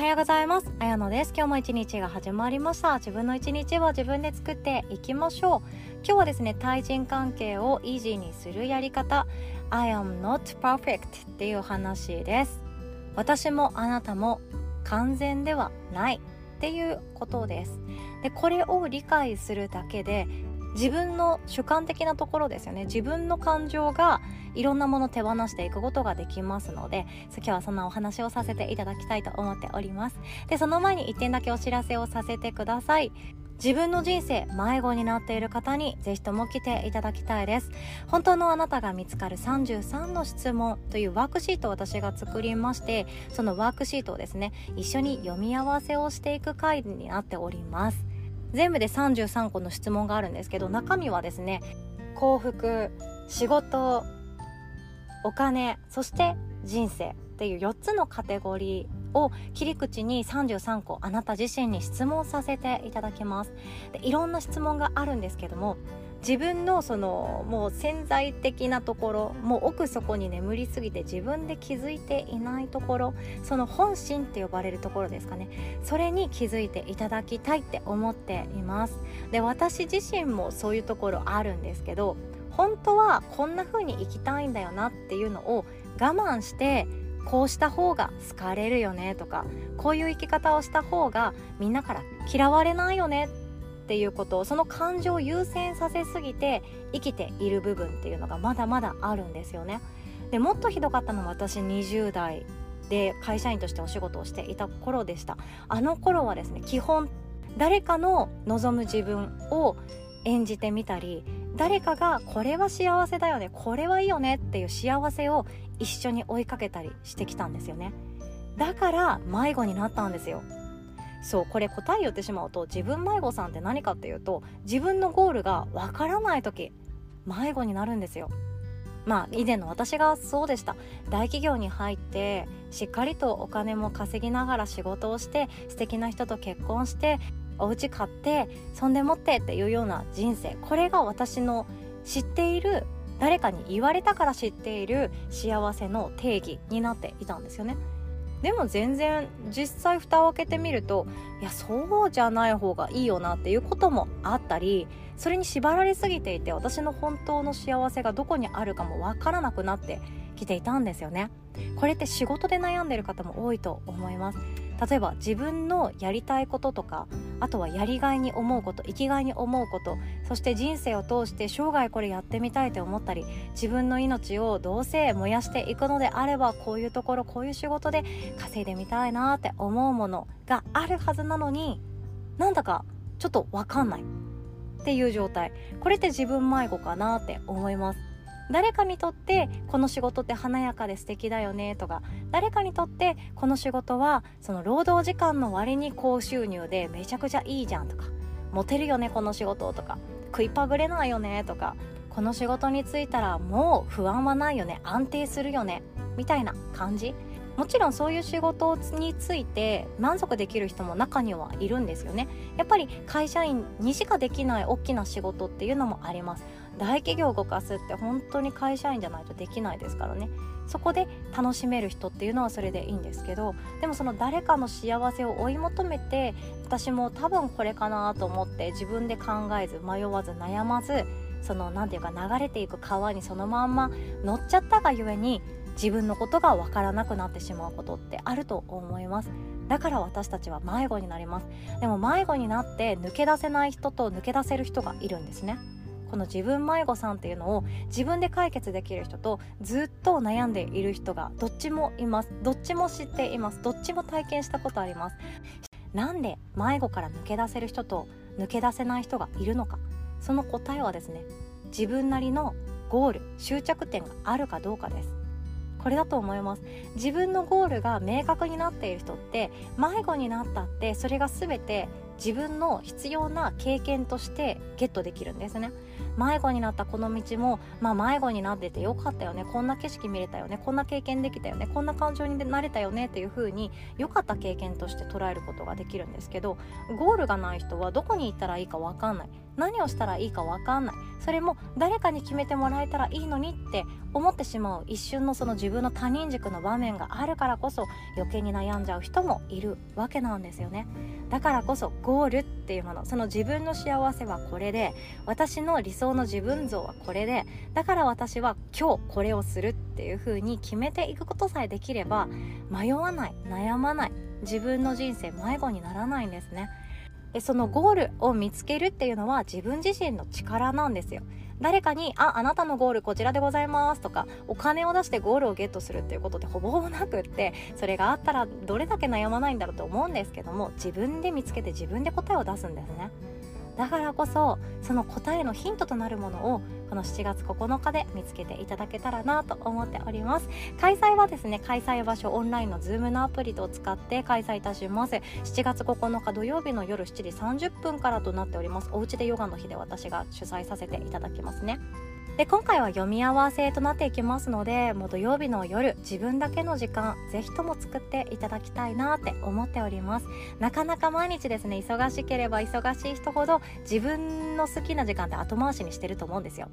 はようございます。あやのです。今日も一日が始まりました。自分の一日は自分で作っていきましょう。今日はですね対人関係をイージーにするやり方。I am not perfect っていう話です。私もあなたも完全ではないっていうことです。でこれを理解するだけで自分の主観的なところですよね。自分の感情がいろんなもの手放していくことができますので今日はそんなお話をさせていただきたいと思っております。でその前に1点だけお知らせをさせてください。自分の人生迷子になっている方にぜひとも来ていただきたいです。本当のあなたが見つかる33の質問というワークシートを私が作りましてそのワークシートをですね一緒に読み合わせをしていく回になっております。全部で33個の質問があるんですけど中身はですね幸福仕事お金そして人生っていう4つのカテゴリーを切り口に33個あなた自身に質問させていただきます。でいろんな質問があるんですけども自分のそのもう潜在的なところもう奥底に眠りすぎて自分で気づいていないところその本心って呼ばれるところですかね。それに気づいていただきたいって思っています。で私自身もそういうところあるんですけど本当はこんな風に生きたいんだよなっていうのを我慢してこうした方が好かれるよねとかこういう生き方をした方がみんなから嫌われないよねっていうことその感情を優先させすぎて生きている部分っていうのがまだまだあるんですよね。でもっとひどかったのは私20代で会社員としてお仕事をしていた頃でした。あの頃はですね基本誰かの望む自分を演じてみたり誰かがこれは幸せだよねこれはいいよねっていう幸せを一緒に追いかけたりしてきたんですよね。だから迷子になったんですよ。そうこれ答え言ってしまうと自分迷子さんって何かっていうと自分のゴールがわからない時迷子になるんですよ。まあ以前の私がそうでした。大企業に入ってしっかりとお金も稼ぎながら仕事をして素敵な人と結婚してお家買ってそんでもってっていうような人生。これが私の知っている誰かに言われたから知っている幸せの定義になっていたんですよね。でも全然実際蓋を開けてみるといやそうじゃない方がいいよなっていうこともあったりそれに縛られすぎていて私の本当の幸せがどこにあるかもわからなくなってきていたんですよね。これって仕事で悩んでる方も多いと思います。例えば自分のやりたいこととかあとはやりがいに思うこと生きがいに思うことそして人生を通して生涯これやってみたいと思ったり自分の命をどうせ燃やしていくのであればこういうところこういう仕事で稼いでみたいなって思うものがあるはずなのになんだかちょっと分かんないっていう状態。これって自分迷子かなって思います。誰かにとってこの仕事って華やかで素敵だよねとか誰かにとってこの仕事はその労働時間の割に高収入でめちゃくちゃいいじゃんとかモテるよねこの仕事とか食いっぱぐれないよねとかこの仕事に就いたらもう不安はないよね安定するよねみたいな感じ。もちろんそういう仕事について満足できる人も中にはいるんですよね。やっぱり会社員にしかできない大きな仕事っていうのもあります。大企業を動かすって本当に会社員じゃないとできないですからね。そこで楽しめる人っていうのはそれでいいんですけどでもその誰かの幸せを追い求めて私も多分これかなと思って自分で考えず迷わず悩まずその何て言うか流れていく川にそのまんま乗っちゃったがゆえに自分のことが分からなくなってしまうことってあると思います。だから私たちは迷子になります。でも迷子になって抜け出せない人と抜け出せる人がいるんですね。この自分迷子さんっていうのを自分で解決できる人とずっと悩んでいる人がどっちもいます。どっちも知っています。どっちも体験したことあります。なんで迷子から抜け出せる人と抜け出せない人がいるのか。その答えはですね自分なりのゴール終着点があるかどうかです。これだと思います。自分のゴールが明確になっている人って迷子になったってそれが全て自分の必要な経験としてゲットできるんですね。迷子になったこの道も、まあ、迷子になっててよかったよね。こんな景色見れたよね。こんな経験できたよね。こんな感情になれたよねっていう風に良かった経験として捉えることができるんですけどゴールがない人はどこに行ったらいいか分かんない。何をしたらいいか分かんない。それも誰かに決めてもらえたらいいのにって思ってしまう。一瞬のその自分の他人軸の場面があるからこそ余計に悩んじゃう人もいるわけなんですよね。だからこそゴールっていうものその自分の幸せはこれで私の理想の自分像はこれでだから私は今日これをするっていう風に決めていくことさえできれば迷わない悩まない自分の人生迷子にならないんですね。でそのゴールを見つけるっていうのは自分自身の力なんですよ。誰かに「ああなたのゴールこちらでございます」とかお金を出してゴールをゲットするっていうことってほぼほぼなくってそれがあったらどれだけ悩まないんだろうと思うんですけども自分で見つけて自分で答えを出すんですね。だからこそその答えのヒントとなるものをこの7月9日で見つけていただけたらなと思っております。開催はですね開催場所オンラインの Zoom のアプリを使って開催いたします。7月9日土曜日の夜7時30分からとなっております。おうちでヨガの日で私が主催させていただきますね。で今回は読み合わせとなっていきますのでもう土曜日の夜自分だけの時間ぜひとも作っていただきたいなって思っております。なかなか毎日ですね忙しければ忙しい人ほど自分の好きな時間って後回しにしてると思うんですよ。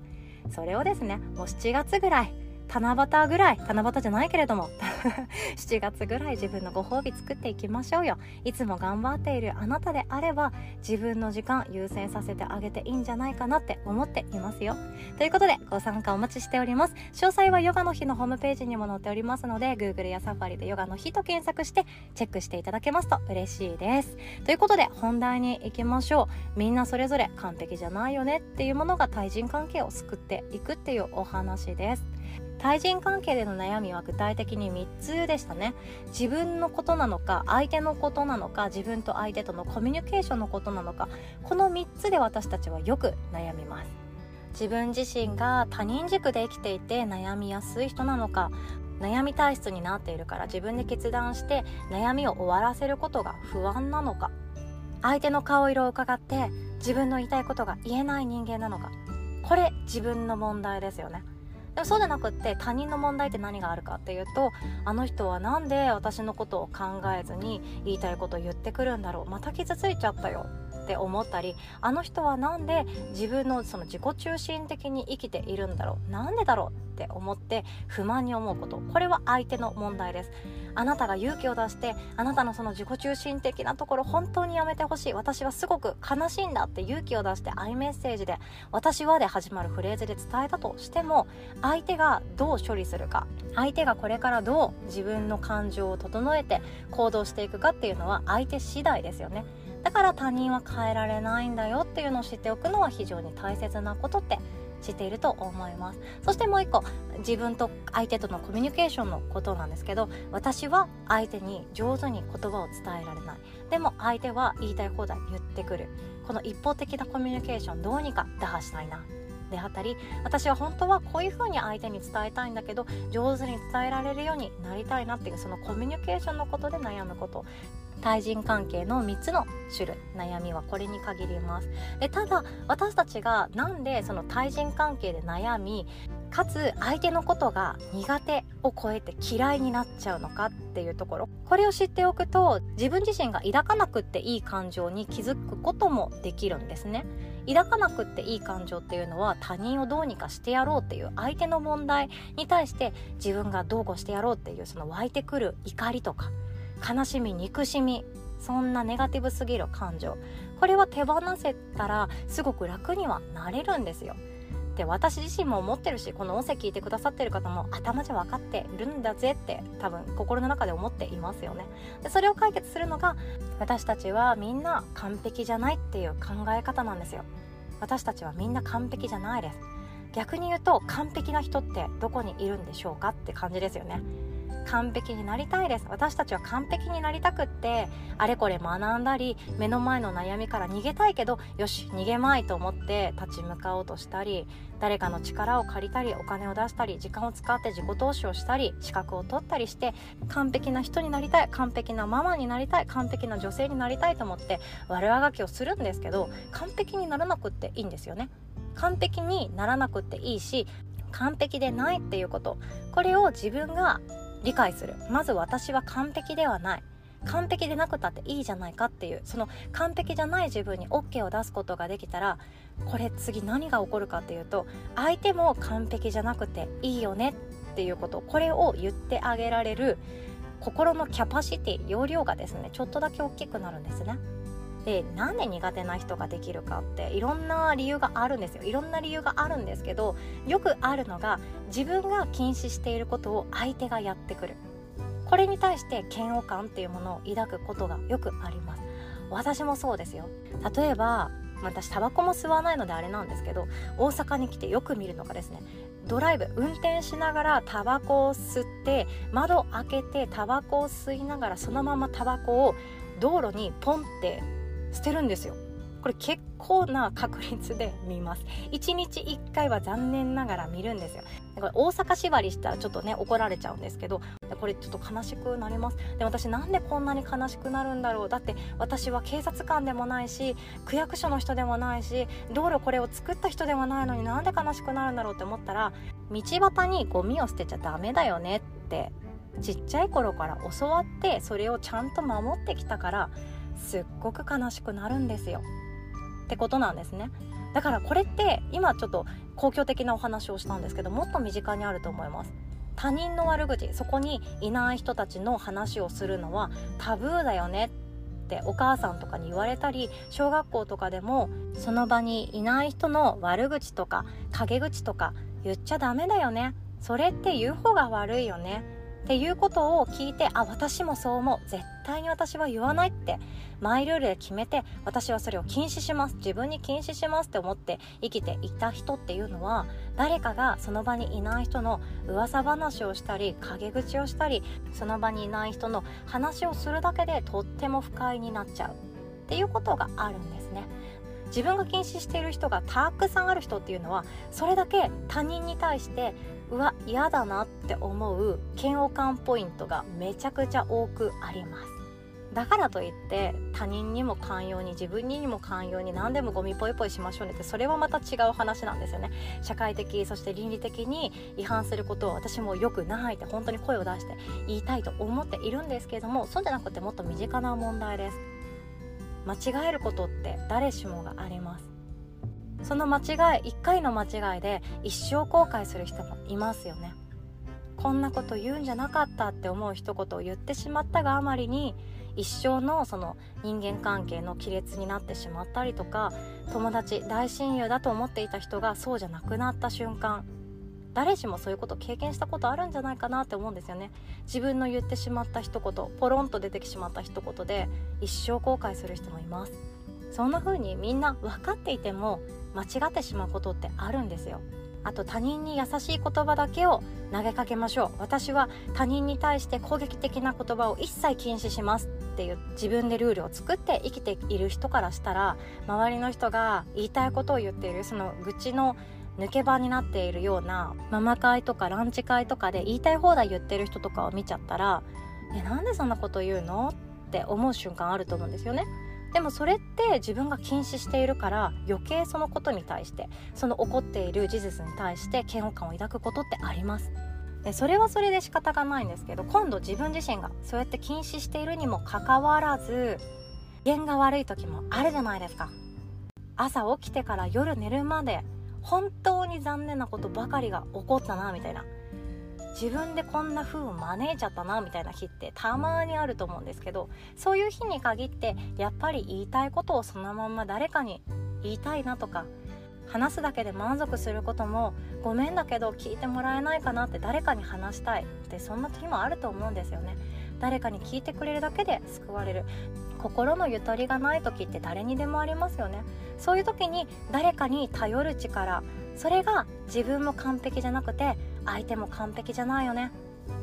それをですねもう7月ぐらい七夕ぐらい七夕じゃないけれども 7月ぐらい自分のご褒美作っていきましょうよ。いつも頑張っているあなたであれば自分の時間優先させてあげていいんじゃないかなって思っていますよ。ということでご参加お待ちしております。詳細はヨガの日のホームページにも載っておりますので Google やサファリでヨガの日と検索してチェックしていただけますと嬉しいです。ということで本題に行きましょう。みんなそれぞれ完璧じゃないよねっていうものが対人関係を救っていくっていうお話です。対人関係での悩みは具体的に3つでしたね。自分のことなのか相手のことなのか自分と相手とのコミュニケーションのことなのかこの3つで私たちはよく悩みます。自分自身が他人軸で生きていて悩みやすい人なのか悩み体質になっているから自分で決断して悩みを終わらせることが不安なのか相手の顔色を伺って自分の言いたいことが言えない人間なのかこれ自分の問題ですよね。でもそうじゃなくって他人の問題って何があるかっていうとあの人は何で私のことを考えずに言いたいことを言ってくるんだろう。また傷ついちゃったよって思ったりあの人は何で自分のその自己中心的に生きているんだろう。なんでだろう。って思って不満に思うこと。これは相手の問題です。あなたが勇気を出してあなたのその自己中心的なところ本当にやめてほしい。私はすごく悲しいんだって勇気を出してアイメッセージで私はで始まるフレーズで伝えたとしても相手がどう処理するか相手がこれからどう自分の感情を整えて行動していくかっていうのは相手次第ですよね。だから他人は変えられないんだよっていうのを知っておくのは非常に大切なことってしていると思います。そしてもう一個自分と相手とのコミュニケーションのことなんですけど私は相手に上手に言葉を伝えられない。でも相手は言いたい放題言ってくる。この一方的なコミュニケーションどうにか打破したいな。であったり私は本当はこういう風に相手に伝えたいんだけど上手に伝えられるようになりたいなっていうそのコミュニケーションのことで悩むこと。対人関係の3つの種類。悩みはこれに限ります。でただ私たちがなんでその対人関係で悩みかつ相手のことが苦手を超えて嫌いになっちゃうのかっていうところ。これを知っておくと自分自身が抱かなくっていい感情に気づくこともできるんですね。抱かなくっていい感情っていうのは他人をどうにかしてやろうっていう相手の問題に対して自分がどうこうしてやろうっていうその湧いてくる怒りとか悲しみ憎しみそんなネガティブすぎる感情。これは手放せたらすごく楽にはなれるんですよ。で私自身も思ってるしこの音声聞いてくださってる方も頭じゃ分かってるんだぜって多分心の中で思っていますよね。でそれを解決するのが私たちはみんな完璧じゃないっていう考え方なんですよ。私たちはみんな完璧じゃないです。逆に言うと完璧な人ってどこにいるんでしょうかって感じですよね。完璧になりたいです。私たちは完璧になりたくってあれこれ学んだり目の前の悩みから逃げたいけどよし逃げまいと思って立ち向かおうとしたり誰かの力を借りたりお金を出したり時間を使って自己投資をしたり資格を取ったりして完璧な人になりたい完璧なママになりたい完璧な女性になりたいと思って悪あがきをするんですけど完璧にならなくっていいんですよね。完璧にならなくっていいし完璧でないっていうこと。これを自分が理解する。まず私は完璧ではない。完璧でなくたっていいじゃないかっていう。その完璧じゃない自分に OK を出すことができたらこれ次何が起こるかっていうと相手も完璧じゃなくていいよねっていうこと。これを言ってあげられる心のキャパシティ容量がですねちょっとだけ大きくなるんですね。でなんで苦手な人ができるかっていろんな理由があるんですよ。いろんな理由があるんですけどよくあるのが自分が禁止していることを相手がやってくる。これに対して嫌悪感っていうものを抱くことがよくあります。私もそうですよ。例えば私タバコも吸わないのであれなんですけど大阪に来てよく見るのがですねドライブ運転しながらタバコを吸って窓開けてタバコを吸いながらそのままタバコを道路にポンって捨てるんですよ。これ結構な確率で見ます。1日1回は残念ながら見るんですよ。これ大阪縛りしたらちょっとね怒られちゃうんですけどこれちょっと悲しくなります。で私なんでこんなに悲しくなるんだろうだって私は警察官でもないし区役所の人でもないし道路これを作った人でもないのになんで悲しくなるんだろうって思ったら道端にゴミを捨てちゃダメだよねってちっちゃい頃から教わってそれをちゃんと守ってきたからすっごく悲しくなるんですよ。ってことなんですね。だからこれって今ちょっと公共的なお話をしたんですけどもっと身近にあると思います。他人の悪口そこにいない人たちの話をするのはタブーだよねってお母さんとかに言われたり小学校とかでもその場にいない人の悪口とか陰口とか言っちゃダメだよね。それって言う方が悪いよね。っていうことを聞いてあ私もそう思う。絶対に私は言わないって。マイルールで決めて私はそれを禁止します。自分に禁止しますって思って生きていた人っていうのは誰かがその場にいない人の噂話をしたり陰口をしたりその場にいない人の話をするだけでとっても不快になっちゃうっていうことがあるんですね。自分が禁止している人がたくさんある人っていうのはそれだけ他人に対してうわ嫌だなって思う嫌悪感ポイントがめちゃくちゃ多くあります。だからといって他人にも寛容に自分にも寛容に何でもゴミポイポイしましょうねってそれはまた違う話なんですよね。社会的そして倫理的に違反することを私もよくないって本当に声を出して言いたいと思っているんですけれどもそうじゃなくてもっと身近な問題です。間違えることって誰しもがあります。その間違い1回の間違いで一生後悔する人もいますよね。こんなこと言うんじゃなかったって思う一言を言ってしまったがあまりに一生のその人間関係の亀裂になってしまったりとか友達大親友だと思っていた人がそうじゃなくなった瞬間誰しもそういうこと経験したことあるんじゃないかなって思うんですよね。自分の言ってしまった一言ポロンと出てきてしまった一言で一生後悔する人もいます。そんな風にみんな分かっていても間違ってしまうことってあるんですよ。あと他人に優しい言葉だけを投げかけましょう。私は他人に対して攻撃的な言葉を一切禁止しますっていう自分でルールを作って生きている人からしたら周りの人が言いたいことを言っているその愚痴の抜け場になっているようなママ会とかランチ会とかで言いたい放題言ってる人とかを見ちゃったら「えなんでそんなこと言うの?」って思う瞬間あると思うんですよね。でもそれって自分が禁止しているから余計そのことに対してその起こっている事実に対して嫌悪感を抱くことってありますでそれはそれで仕方がないんですけど今度自分自身がそうやって禁止しているにもかかわらず機嫌が悪い時もあるじゃないですか朝起きてから夜寝るまで本当に残念なことばかりが起こったなみたいな。自分でこんな風を招いちゃったなみたいな日ってたまにあると思うんですけどそういう日に限ってやっぱり言いたいことをそのまま誰かに言いたいなとか話すだけで満足することもごめんだけど聞いてもらえないかなって誰かに話したいってそんな日もあると思うんですよね。誰かに聞いてくれるだけで救われる。心のゆとりがない時って誰にでもありますよね。そういう時に誰かに頼る力それが自分も完璧じゃなくて相手も完璧じゃないよね。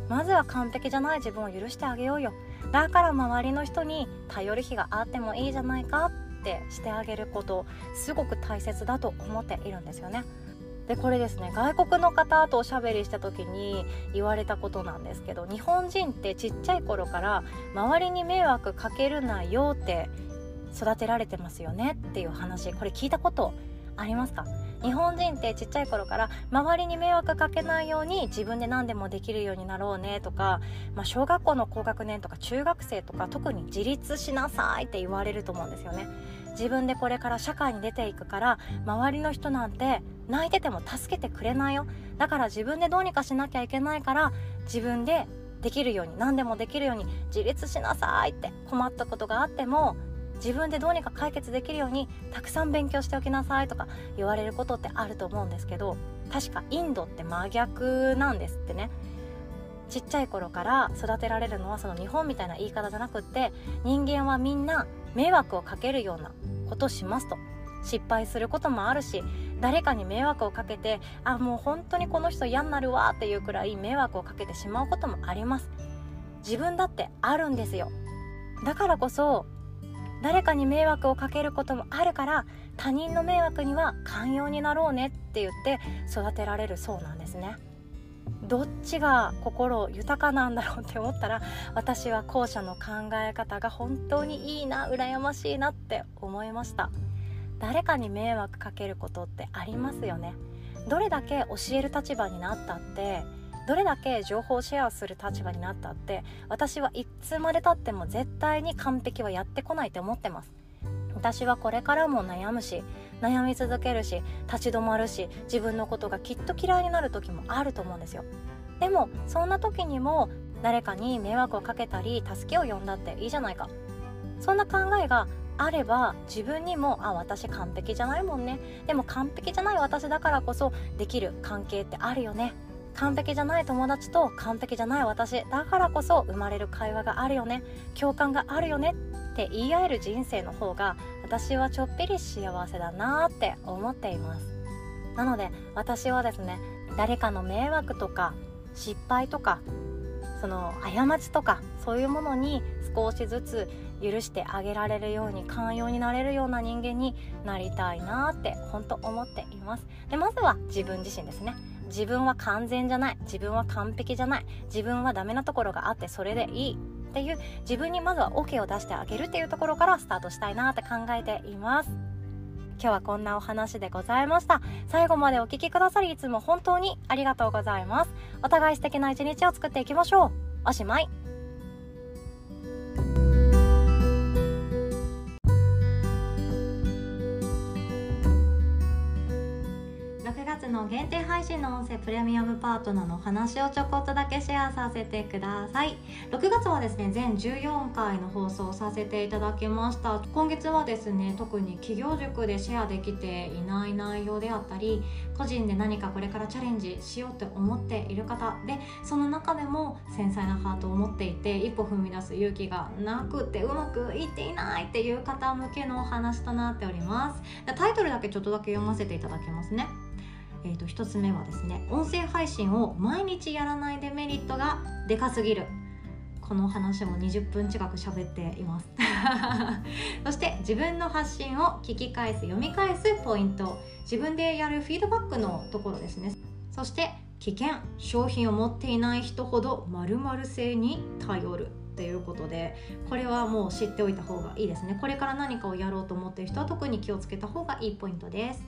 まずは完璧じゃない自分を許してあげようよ。だから周りの人に頼る日があってもいいじゃないかってしてあげることすごく大切だと思っているんですよね。でこれですね外国の方とおしゃべりした時に言われたことなんですけど日本人ってちっちゃい頃から周りに迷惑かけるなよって育てられてますよねっていう話これ聞いたことありますか？日本人ってちっちゃい頃から周りに迷惑かけないように自分で何でもできるようになろうねとか、まあ、小学校の高学年とか中学生とか特に自立しなさいって言われると思うんですよね。自分でこれから社会に出ていくから周りの人なんて泣いてても助けてくれないよ。だから自分でどうにかしなきゃいけないから自分でできるように何でもできるように自立しなさいって困ったことがあっても自分でどうにか解決できるようにたくさん勉強しておきなさいとか言われることってあると思うんですけど確かインドって真逆なんですってね。ちっちゃい頃から育てられるのはその日本みたいな言い方じゃなくって人間はみんな迷惑をかけるようなことしますと。失敗することもあるし誰かに迷惑をかけてあもう本当にこの人嫌になるわっていうくらい迷惑をかけてしまうこともあります。自分だってあるんですよ。だからこそ誰かに迷惑をかけることもあるから他人の迷惑には寛容になろうねって言って育てられるそうなんですね。どっちが心豊かなんだろうって思ったら私は後者の考え方が本当にいいな羨ましいなって思いました。誰かに迷惑かけることってありますよね。どれだけ教える立場になったってどれだけ情報シェアする立場になったって私はいつまでたっても絶対に完璧はやってこないと思ってます。私はこれからも悩むし悩み続けるし立ち止まるし自分のことがきっと嫌いになる時もあると思うんですよ。でもそんな時にも誰かに迷惑をかけたり助けを呼んだっていいじゃないか。そんな考えがあれば自分にもあ私完璧じゃないもんね。でも完璧じゃない私だからこそできる関係ってあるよね。完璧じゃない友達と完璧じゃない私だからこそ生まれる会話があるよね。共感があるよねって言い合える人生の方が私はちょっぴり幸せだなって思っています。なので私はですね誰かの迷惑とか失敗とかその過ちとかそういうものに少しずつ許してあげられるように寛容になれるような人間になりたいなって本当思っています。でまずは自分自身ですね。自分は完全じゃない。自分は完璧じゃない。自分はダメなところがあってそれでいいっていう。自分にまずは OK を出してあげるっていうところからスタートしたいなって考えています。今日はこんなお話でございました。最後までお聴きくださりいつも本当にありがとうございます。お互い素敵な一日を作っていきましょう。おしまい。6月の限定配信の音声プレミアムパートナーの話をちょこっとだけシェアさせてください。6月はですね全14回の放送させていただきました。今月はですね特に企業塾でシェアできていない内容であったり個人で何かこれからチャレンジしようって思っている方でその中でも繊細なハートを持っていて一歩踏み出す勇気がなくてうまくいっていないっていう方向けのお話となっております。タイトルだけちょっとだけ読ませていただきますね。えーと、1つ目はですね音声配信を毎日やらないデメリットがでかすぎる。この話も20分近く喋っています。そして自分の発信を聞き返す読み返すポイント。自分でやるフィードバックのところですね。そして危険商品を持っていない人ほど〇〇性に頼るということでこれはもう知っておいた方がいいですね。これから何かをやろうと思っている人は特に気をつけた方がいいポイントです。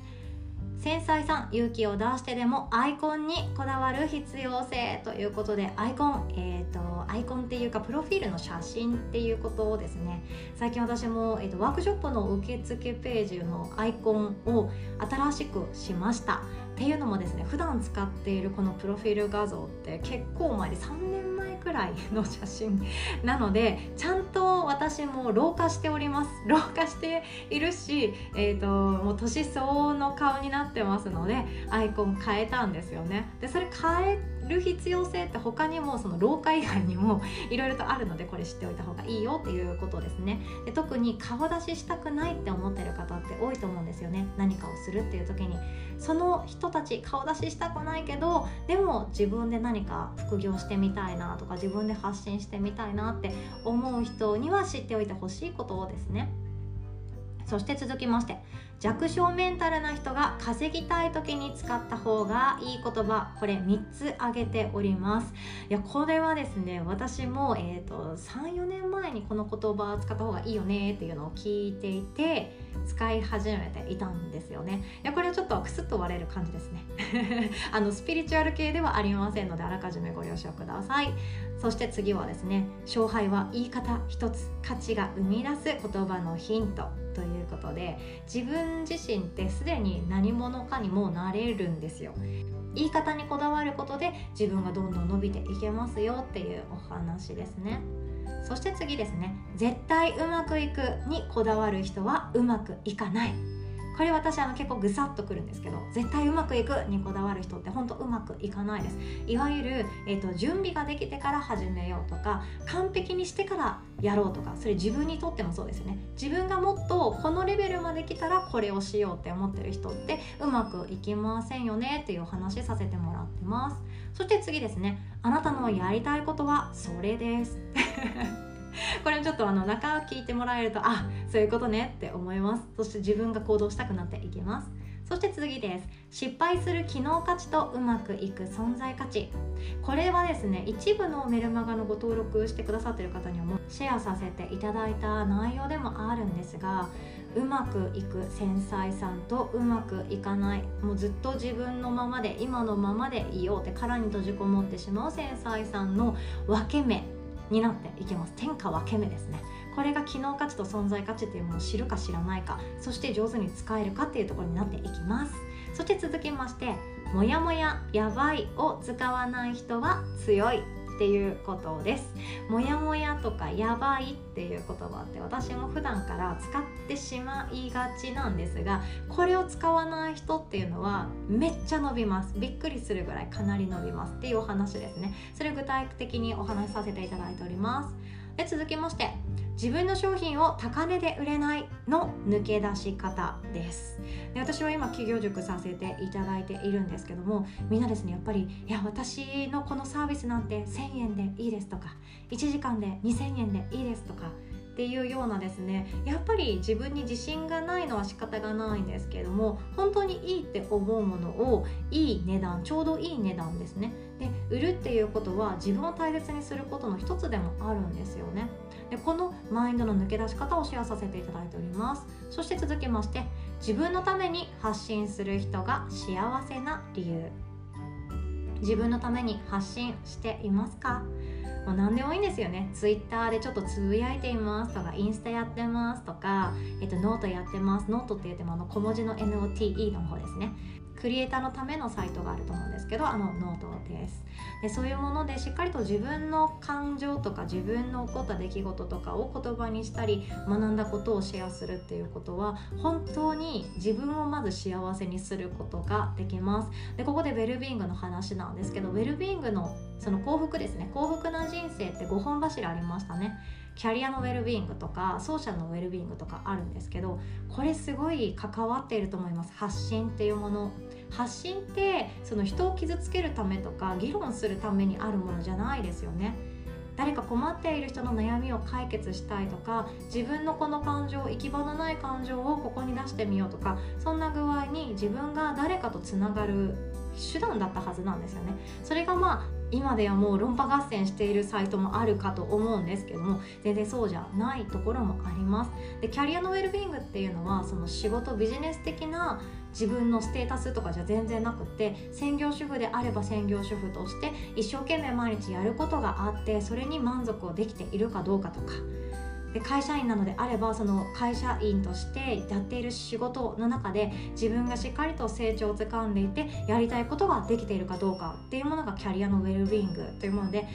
繊細さん勇気を出してでもアイコンにこだわる必要性ということでアイコンえっ、ー、とアイコンっていうかプロフィールの写真っていうことをですね。最近私も、えーと、ワークショップの受付ページのアイコンを新しくしました。っていうのもですね普段使っているこのプロフィール画像って結構前で3年前くらいの写真なのでちゃんと私も老化しております。老化しているし、えーと、もう年相応の顔になってますのでアイコン変えたんですよね。でそれ変える必要性って他にもその老化以外にもいろいろとあるのでこれ知っておいた方がいいよっていうことですね。で特に顔出ししたくないって思ってる方って多いと思うんですよね。何かをするっていう時に。その人たち顔出ししたくないけどでも自分で何か副業してみたいなとか自分で発信してみたいなって思う人には知っておいてほしいことをですね。そして続きまして弱小メンタルな人が稼ぎたい時に使った方がいい言葉これ3つ挙げております。いやこれはですね私も、えーと、34年前にこの言葉を使った方がいいよねっていうのを聞いていて使い始めていたんですよね。いやこれはちょっとクスッと割れる感じですね。あのスピリチュアル系ではありませんのであらかじめご了承ください。そして次はですね勝敗は言い方一つ価値が生み出す言葉のヒントということで自分自身ってすでに何者かにもなれるんですよ。言い方にこだわることで自分がどんどん伸びていけますよっていうお話ですね。そして次ですね。絶対うまくいくにこだわる人はうまくいかない。これ私あの結構ぐさっとくるんですけど絶対うまくいくにこだわる人って本当うまくいかないです。いわゆる、えーと、準備ができてから始めようとか完璧にしてからやろうとかそれ自分にとってもそうですよね。自分がもっとこのレベルまで来たらこれをしようって思ってる人ってうまくいきませんよねっていうお話させてもらってます。そして次ですね。あなたのやりたいことはそれです。これちょっとあの中を聞いてもらえるとあそういうことねって思います。そして自分が行動したくなっていきます。そして次です。失敗する機能価値とうまくいく存在価値。これはですね一部のメルマガのご登録してくださってる方にはもシェアさせていただいた内容でもあるんですがうまくいく繊細さんとうまくいかない。もうずっと自分のままで今のままでいようって殻に閉じこもってしまう繊細さんの分け目。になっていきます。天下分け目ですね。これが機能価値と存在価値というものを知るか知らないかそして上手に使えるかっていうところになっていきます。そして続きましてもやもややばいを使わない人は強い。っていうことです。もやもやとかやばいっていう言葉って私も普段から使ってしまいがちなんですがこれを使わない人っていうのはめっちゃ伸びます。びっくりするぐらいかなり伸びますっていうお話ですね。それ具体的にお話しさせていただいております。で続きまして自分の商品を高値で売れないの抜け出し方です。で私は今企業塾させていただいているんですけどもみんなですねやっぱりいや私のこのサービスなんて1000円でいいですとか1時間で2000円でいいですとかっていうようなですねやっぱり自分に自信がないのは仕方がないんですけれども本当にいいって思うものをいい値段ちょうどいい値段ですね。で売るっていうことは自分を大切にすることの一つでもあるんですよね。でこのマインドの抜け出し方をシェアさせていただいておりますそして続きまして自分のために発信する人が幸せな理由自分のために発信していますか？もう何でもいいんですよね。ツイッターでちょっとつぶやいていますとか、インスタやってますとか、えっと、ノートやってます。ノートって言ってもあの小文字の NOTE の方ですね。クリエイターのためのサイトがあると思うんですけどあのノートです。でそういうものでしっかりと自分の感情とか自分の起こった出来事とかを言葉にしたり学んだことをシェアするっていうことは本当に自分をまず幸せにすることができます。でここでウェルビーイングの話なんですけどウェルビーイングのその幸福ですね。幸福な人生って5本柱ありましたね。キャリアのウェルビーイングとかソーシャルのウェルビーイングとかあるんですけどこれすごい関わっていると思います。発信っていうもの。発信ってその人を傷つけるためとか議論するためにあるものじゃないですよね。誰か困っている人の悩みを解決したいとか自分のこの感情行き場のない感情をここに出してみようとかそんな具合に自分が誰かとつながる手段だったはずなんですよね。それがまあ今ではもう論破合戦しているサイトもあるかと思うんですけども全然そうじゃないところもあります。でキャリアのウェルビーイングっていうのはその仕事ビジネス的な自分のステータスとかじゃ全然なくって専業主婦であれば専業主婦として一生懸命毎日やることがあってそれに満足をできているかどうかとか。会社員なのであればその会社員としてやっている仕事の中で自分がしっかりと成長をつかんでいてやりたいことができているかどうかっていうものがキャリアのウェルビーイングというもので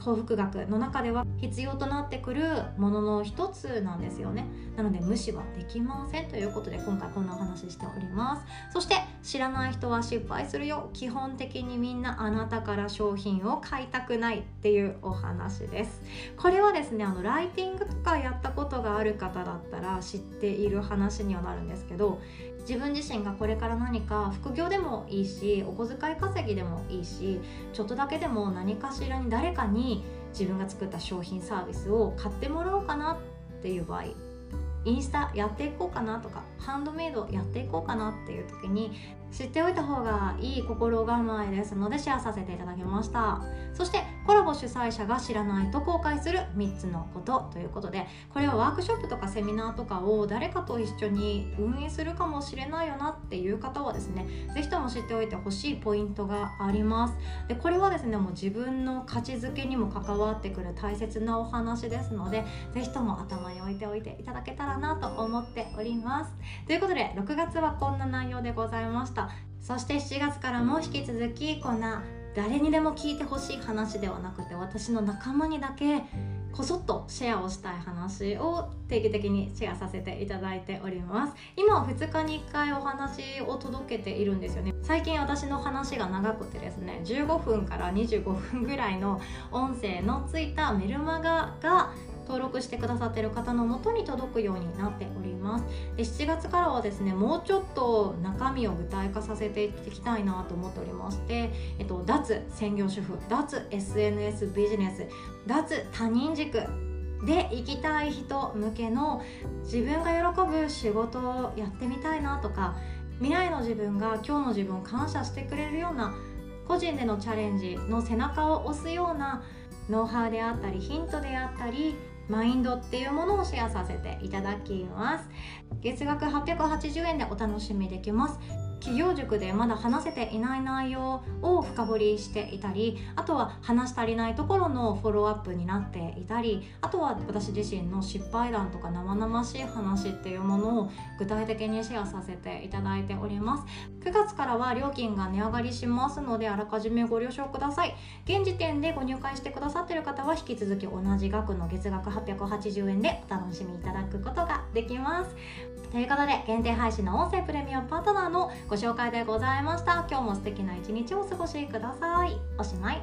幸福学の中では必要となってくるものの一つなんですよねなので無視はできませんということで今回こんなお話ししております。そして知らない人は失敗するよ。基本的にみんなあなたから商品を買いたくないっていうお話です。これはですねあのライティングとかやったことがある方だったら知っている話にはなるんですけど自分自身がこれから何か副業でもいいしお小遣い稼ぎでもいいしちょっとだけでも何かしらに誰かに自分が作った商品サービスを買ってもらおうかなっていう場合インスタやっていこうかなとかハンドメイドやっていこうかなっていう時に知っておいた方がいい心構えですのでシェアさせていただきました。そしてコラボ主催者が知らないと後悔する3つのことということでこれはワークショップとかセミナーとかを誰かと一緒に運営するかもしれないよなっていう方はですね是非とも知っておいてほしいポイントがあります。でこれはですねもう自分の価値づけにも関わってくる大切なお話ですので是非とも頭に置いておいていただけたらなと思っております。ということで6月はこんな内容でございました。そして7月からも引き続きこんな誰にでも聞いてほしい話ではなくて私の仲間にだけこそっとシェアをしたい話を定期的にシェアさせていただいております。今は2日に1回お話を届けているんですよね。最近私の話が長くてですね15分から25分ぐらいの音声のついたメルマガが登録してくださってる方の元に届くようになっております。で7月からはですねもうちょっと中身を具体化させていきたいなと思っておりまして、えっと、脱専業主婦脱 SNS ビジネス脱他人軸で行きたい人向けの自分が喜ぶ仕事をやってみたいなとか未来の自分が今日の自分を感謝してくれるような個人でのチャレンジの背中を押すようなノウハウであったりヒントであったりマインドっていうものをシェアさせていただきます。月額880円でお楽しみできます。企業塾でまだ話せていない内容を深掘りしていたりあとは話し足りないところのフォローアップになっていたりあとは私自身の失敗談とか生々しい話っていうものを具体的にシェアさせていただいております。9月からは料金が値上がりしますのであらかじめご了承ください。現時点でご入会してくださっている方は引き続き同じ額の月額880円でお楽しみいただくことができます。ということで限定配信の音声プレミアムパートナーのご紹介でございました。今日も素敵な一日をお過ごしください。おしまい。